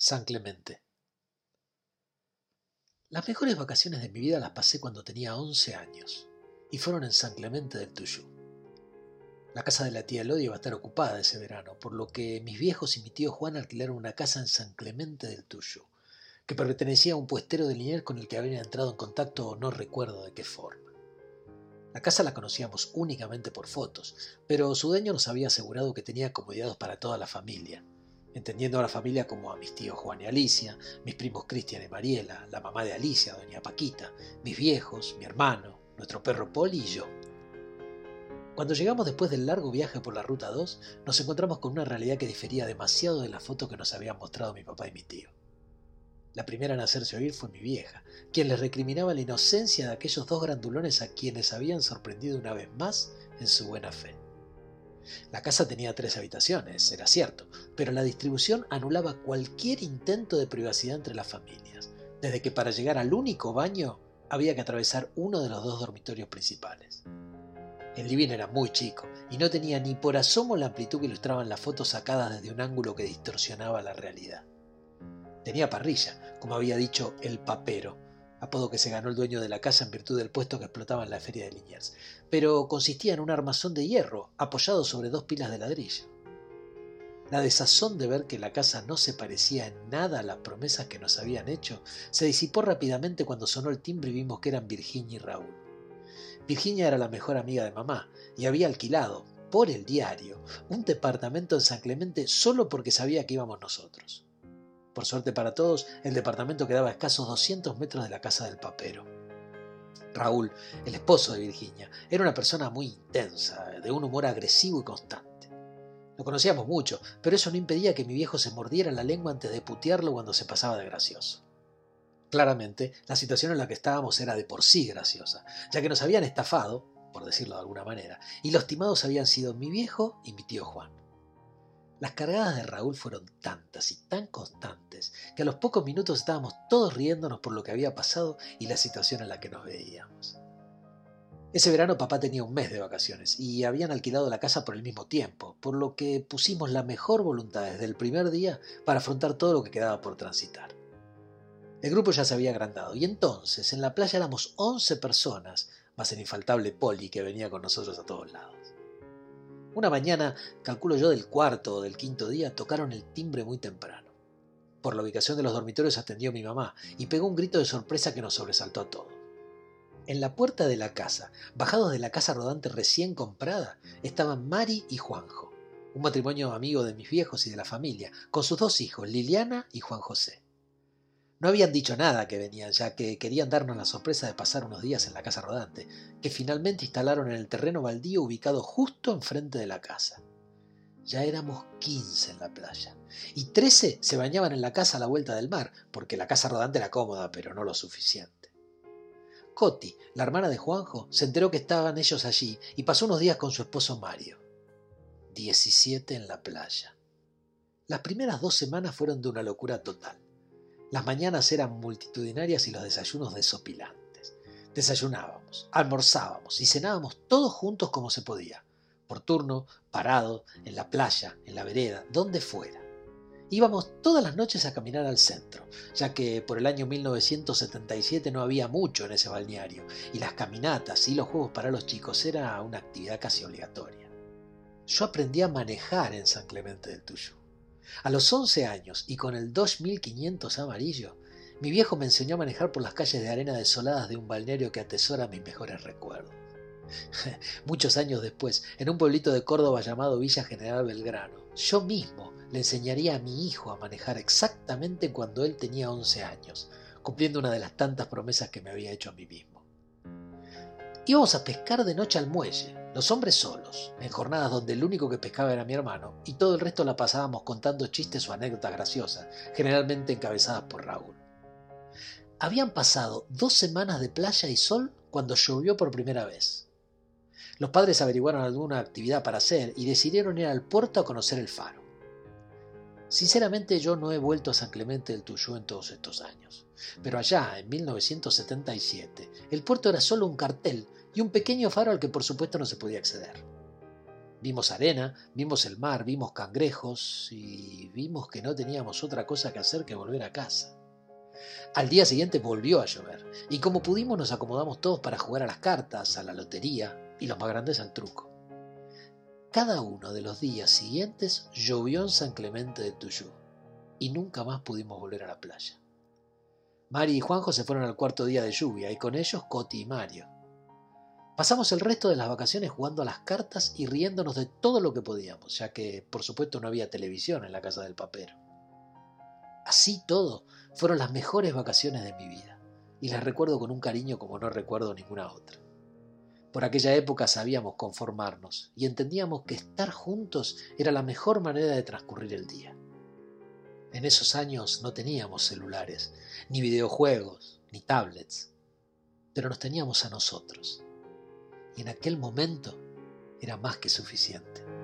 San Clemente. Las mejores vacaciones de mi vida las pasé cuando tenía 11 años y fueron en San Clemente del Tuyú. La casa de la tía Elodia iba a estar ocupada ese verano, por lo que mis viejos y mi tío Juan alquilaron una casa en San Clemente del Tuyú, que pertenecía a un puestero de Liniers con el que había entrado en contacto no recuerdo de qué forma. La casa la conocíamos únicamente por fotos, pero su dueño nos había asegurado que tenía comodidades para toda la familia, entendiendo a la familia como a mis tíos Juan y Alicia, mis primos Cristian y Mariela, la mamá de Alicia, doña Paquita, mis viejos, mi hermano, nuestro perro Poli y yo. Cuando llegamos después del largo viaje por la Ruta 2, nos encontramos con una realidad que difería demasiado de la foto que nos habían mostrado mi papá y mi tío. La primera en hacerse oír fue mi vieja, quien les recriminaba la inocencia de aquellos dos grandulones a quienes habían sorprendido una vez más en su buena fe. La casa tenía tres habitaciones, era cierto, pero la distribución anulaba cualquier intento de privacidad entre las familias, desde que para llegar al único baño había que atravesar uno de los dos dormitorios principales. El living era muy chico y no tenía ni por asomo la amplitud que ilustraban las fotos sacadas desde un ángulo que distorsionaba la realidad. Tenía parrilla, como había dicho el papero, apodo que se ganó el dueño de la casa en virtud del puesto que explotaba en la feria de Liniers, pero consistía en un armazón de hierro apoyado sobre dos pilas de ladrillo. La desazón de ver que la casa no se parecía en nada a las promesas que nos habían hecho se disipó rápidamente cuando sonó el timbre y vimos que eran Virginia y Raúl. Virginia era la mejor amiga de mamá y había alquilado, por el diario, un departamento en San Clemente solo porque sabía que íbamos nosotros. Por suerte para todos, el departamento quedaba a escasos 200 metros de la casa del papero. Raúl, el esposo de Virginia, era una persona muy intensa, de un humor agresivo y constante. Lo conocíamos mucho, pero eso no impedía que mi viejo se mordiera la lengua antes de putearlo cuando se pasaba de gracioso. Claramente, la situación en la que estábamos era de por sí graciosa, ya que nos habían estafado, por decirlo de alguna manera, y los timados habían sido mi viejo y mi tío Juan. Las cargadas de Raúl fueron tantas y tan constantes que a los pocos minutos estábamos todos riéndonos por lo que había pasado y la situación en la que nos veíamos. Ese verano papá tenía un mes de vacaciones y habían alquilado la casa por el mismo tiempo, por lo que pusimos la mejor voluntad desde el primer día para afrontar todo lo que quedaba por transitar. El grupo ya se había agrandado y entonces en la playa éramos 11 personas, más el infaltable Poli que venía con nosotros a todos lados. Una mañana, calculo yo del cuarto o del quinto día, tocaron el timbre muy temprano. Por la ubicación de los dormitorios atendió mi mamá y pegó un grito de sorpresa que nos sobresaltó a todos. En la puerta de la casa, bajados de la casa rodante recién comprada, estaban Mari y Juanjo, un matrimonio amigo de mis viejos y de la familia, con sus dos hijos, Liliana y Juan José. No habían dicho nada que venían, ya que querían darnos la sorpresa de pasar unos días en la casa rodante, que finalmente instalaron en el terreno baldío ubicado justo enfrente de la casa. Ya éramos 15 en la playa, y 13 se bañaban en la casa a la vuelta del mar, porque la casa rodante era cómoda, pero no lo suficiente. Coti, la hermana de Juanjo, se enteró que estaban ellos allí y pasó unos días con su esposo Mario. 17 en la playa. Las primeras dos semanas fueron de una locura total. Las mañanas eran multitudinarias y los desayunos desopilantes. Desayunábamos, almorzábamos y cenábamos todos juntos como se podía, por turno, parado, en la playa, en la vereda, donde fuera. Íbamos todas las noches a caminar al centro, ya que por el año 1977 no había mucho en ese balneario, y las caminatas y los juegos para los chicos era una actividad casi obligatoria. Yo aprendí a manejar en San Clemente del Tuyo. A los 11 años y con el 2500 amarillo, mi viejo me enseñó a manejar por las calles de arena desoladas de un balneario que atesora mis mejores recuerdos. Muchos años después, en un pueblito de Córdoba llamado Villa General Belgrano, yo mismo le enseñaría a mi hijo a manejar exactamente cuando él tenía 11 años, cumpliendo una de las tantas promesas que me había hecho a mí mismo. Íbamos a pescar de noche al muelle, los hombres solos, en jornadas donde el único que pescaba era mi hermano, y todo el resto la pasábamos contando chistes o anécdotas graciosas, generalmente encabezadas por Raúl. Habían pasado dos semanas de playa y sol cuando llovió por primera vez. Los padres averiguaron alguna actividad para hacer y decidieron ir al puerto a conocer el faro. Sinceramente yo no he vuelto a San Clemente del Tuyú en todos estos años, pero allá, en 1977, el puerto era solo un cartel y un pequeño faro al que por supuesto no se podía acceder. Vimos arena, vimos el mar, vimos cangrejos y vimos que no teníamos otra cosa que hacer que volver a casa. Al día siguiente volvió a llover y como pudimos nos acomodamos todos para jugar a las cartas, a la lotería y los más grandes al truco. Cada uno de los días siguientes llovió en San Clemente de Tuyú y nunca más pudimos volver a la playa. Mari y Juanjo se fueron al cuarto día de lluvia y con ellos Coti y Mario. Pasamos el resto de las vacaciones jugando a las cartas y riéndonos de todo lo que podíamos, ya que por supuesto no había televisión en la casa del papero. Así todo, fueron las mejores vacaciones de mi vida, y las recuerdo con un cariño como no recuerdo ninguna otra. Por aquella época sabíamos conformarnos y entendíamos que estar juntos era la mejor manera de transcurrir el día. En esos años no teníamos celulares, ni videojuegos, ni tablets, pero nos teníamos a nosotros. Y en aquel momento era más que suficiente.